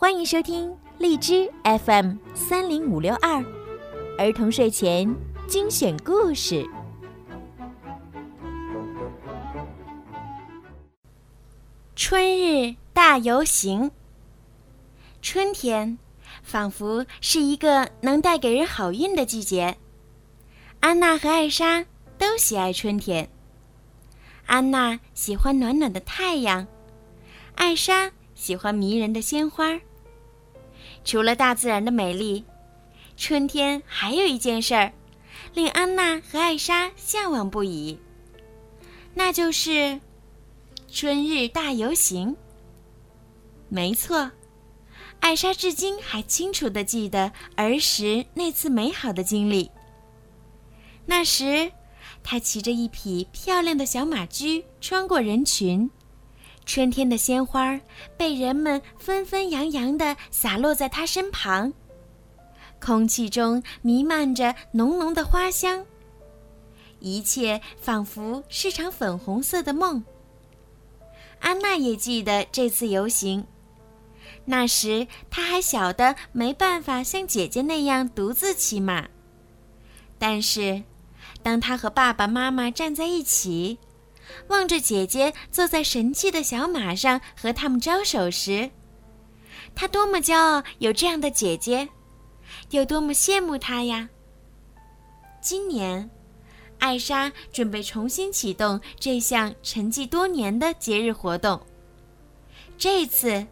欢迎收听荔枝 FM 三零五六二儿童睡前精选故事。春日大游行。春天仿佛是一个能带给人好运的季节。安娜和艾莎都喜爱春天。安娜喜欢暖暖的太阳，艾莎喜欢迷人的鲜花。除了大自然的美丽，春天还有一件事儿，令安娜和艾莎向往不已，那就是春日大游行。没错，艾莎至今还清楚地记得儿时那次美好的经历。那时，她骑着一匹漂亮的小马驹穿过人群。春天的鲜花被人们纷纷扬扬地洒落在她身旁，空气中弥漫着浓浓的花香。一切仿佛是场粉红色的梦。安娜也记得这次游行，那时她还小的没办法像姐姐那样独自骑马，但是，当她和爸爸妈妈站在一起。望着姐姐坐在神气的小马上和他们招手时，他多么骄傲有这样的姐姐，有多么羡慕她呀！今年，艾莎准备重新启动这项沉寂多年的节日活动。这次，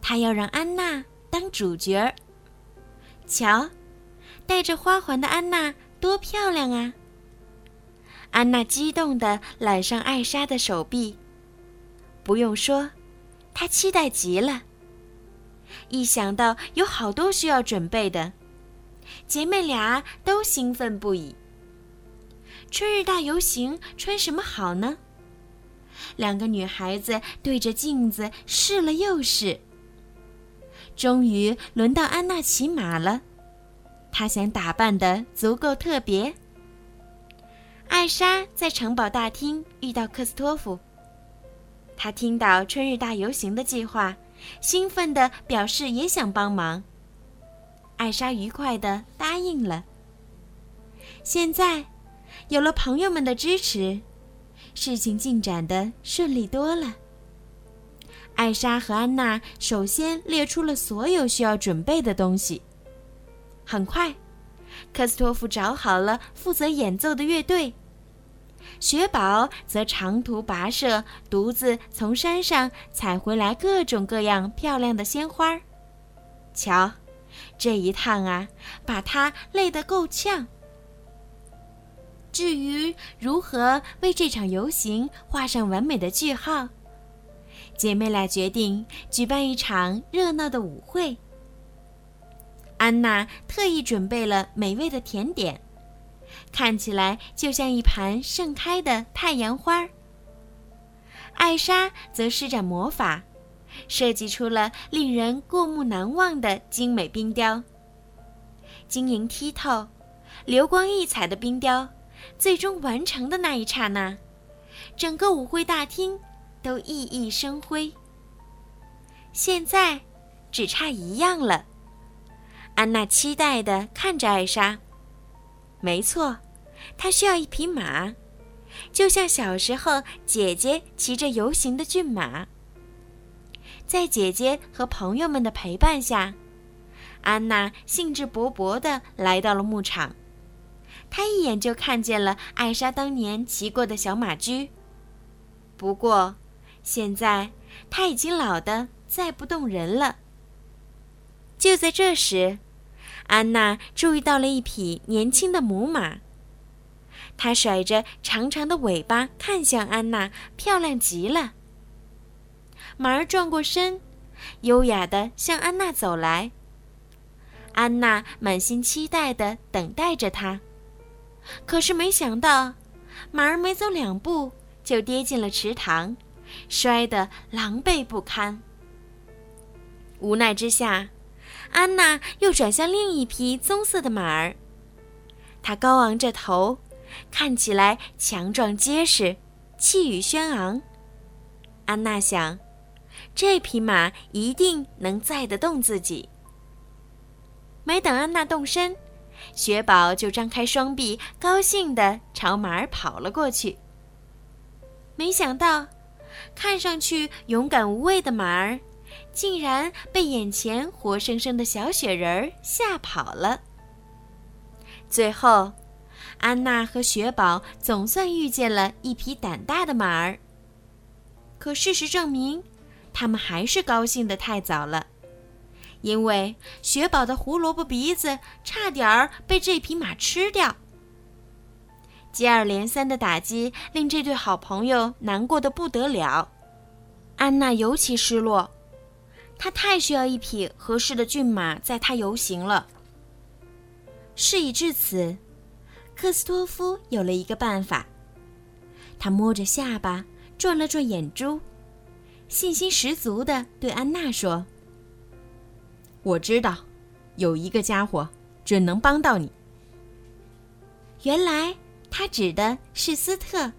她要让安娜当主角儿。瞧，戴着花环的安娜多漂亮啊！安娜激动地揽上艾莎的手臂，不用说，她期待极了。一想到有好多需要准备的，姐妹俩都兴奋不已。春日大游行穿什么好呢？两个女孩子对着镜子试了又试。终于轮到安娜骑马了，她想打扮的足够特别。艾莎在城堡大厅遇到克斯托夫。他听到春日大游行的计划，兴奋地表示也想帮忙。艾莎愉快地答应了。现在，有了朋友们的支持，事情进展得顺利多了。艾莎和安娜首先列出了所有需要准备的东西。很快，科斯托夫找好了负责演奏的乐队。雪宝则长途跋涉，独自从山上采回来各种各样漂亮的鲜花。瞧，这一趟啊，把他累得够呛。至于如何为这场游行画上完美的句号，姐妹俩决定举办一场热闹的舞会。安娜特意准备了美味的甜点。看起来就像一盘盛开的太阳花。艾莎则施展魔法，设计出了令人过目难忘的精美冰雕。晶莹剔透、流光溢彩的冰雕，最终完成的那一刹那，整个舞会大厅都熠熠生辉。现在，只差一样了。安娜期待地看着艾莎。没错，他需要一匹马，就像小时候姐姐骑着游行的骏马。在姐姐和朋友们的陪伴下，安娜兴致勃勃地来到了牧场。她一眼就看见了艾莎当年骑过的小马驹。不过，现在她已经老得再不动人了。就在这时。安娜注意到了一匹年轻的母马，它甩着长长的尾巴看向安娜，漂亮极了。马儿转过身，优雅地向安娜走来。安娜满心期待地等待着它，可是没想到，马儿没走两步就跌进了池塘，摔得狼狈不堪。无奈之下。安娜又转向另一匹棕色的马儿，它高昂着头，看起来强壮结实，气宇轩昂。安娜想，这匹马一定能载得动自己。没等安娜动身，雪宝就张开双臂，高兴地朝马儿跑了过去。没想到，看上去勇敢无畏的马儿，竟然被眼前活生生的小雪人儿吓跑了。最后，安娜和雪宝总算遇见了一匹胆大的马儿。可事实证明，他们还是高兴得太早了。因为雪宝的胡萝卜鼻子差点儿被这匹马吃掉。接二连三的打击令这对好朋友难过的不得了，安娜尤其失落，他太需要一匹合适的骏马载他游行了。事已至此，克斯托夫有了一个办法，他摸着下巴，转了转眼珠，信心十足地对安娜说。我知道，有一个家伙准能帮到你。原来他指的是斯特。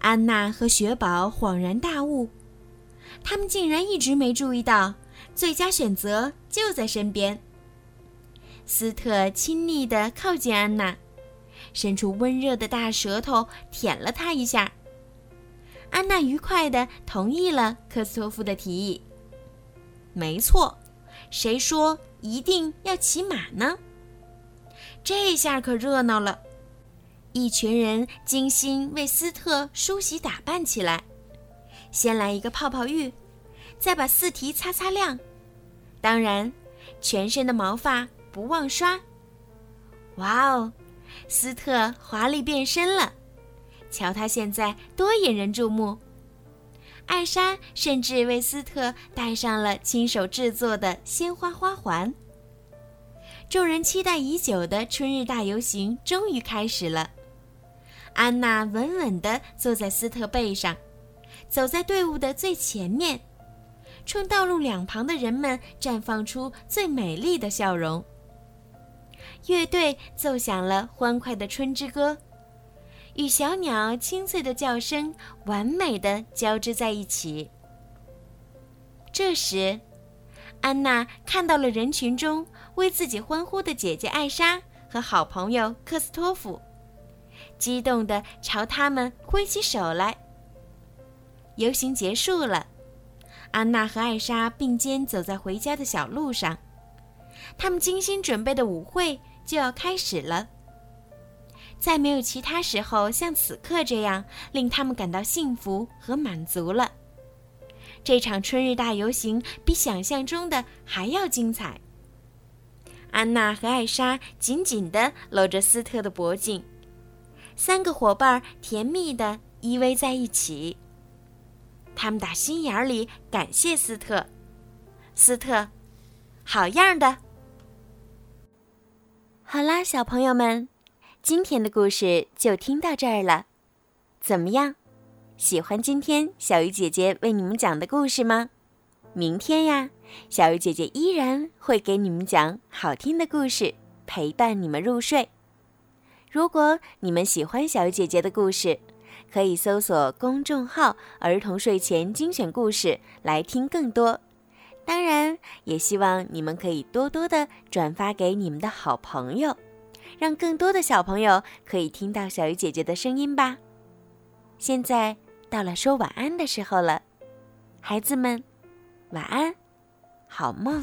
安娜和雪宝恍然大悟，他们竟然一直没注意到最佳选择就在身边。斯特亲昵地靠近安娜，伸出温热的大舌头舔了她一下。安娜愉快地同意了科斯托夫的提议。没错。谁说一定要骑马呢？这下可热闹了，一群人精心为斯特梳洗打扮起来。先来一个泡泡浴，再把四蹄擦擦亮，当然，全身的毛发不忘刷。哇哦，斯特华丽变身了，瞧他现在多引人注目！艾莎甚至为斯特戴上了亲手制作的鲜花花环。众人期待已久的春日大游行终于开始了。安娜稳稳地坐在斯特背上，走在队伍的最前面，冲道路两旁的人们绽放出最美丽的笑容。乐队奏响了欢快的春之歌。与小鸟清脆的叫声完美的交织在一起。这时，安娜看到了人群中为自己欢呼的姐姐艾莎和好朋友克斯托夫，激动地朝他们挥起手来。游行结束了，安娜和艾莎并肩走在回家的小路上，他们精心准备的舞会就要开始了。再没有其他时候像此刻这样令他们感到幸福和满足了。这场春日大游行比想象中的还要精彩。安娜和艾莎紧紧地搂着斯特的脖颈，三个伙伴甜蜜地依偎在一起。他们打心眼里感谢斯特，斯特，好样的！好啦，小朋友们。今天的故事就听到这儿了，怎么样？喜欢今天小鱼姐姐为你们讲的故事吗？明天呀，小鱼姐姐依然会给你们讲好听的故事，陪伴你们入睡。如果你们喜欢小鱼姐姐的故事，可以搜索公众号“儿童睡前精选故事”来听更多。当然，也希望你们可以多多的转发给你们的好朋友。让更多的小朋友可以听到小鱼姐姐的声音吧。现在到了说晚安的时候了，孩子们，晚安，好梦。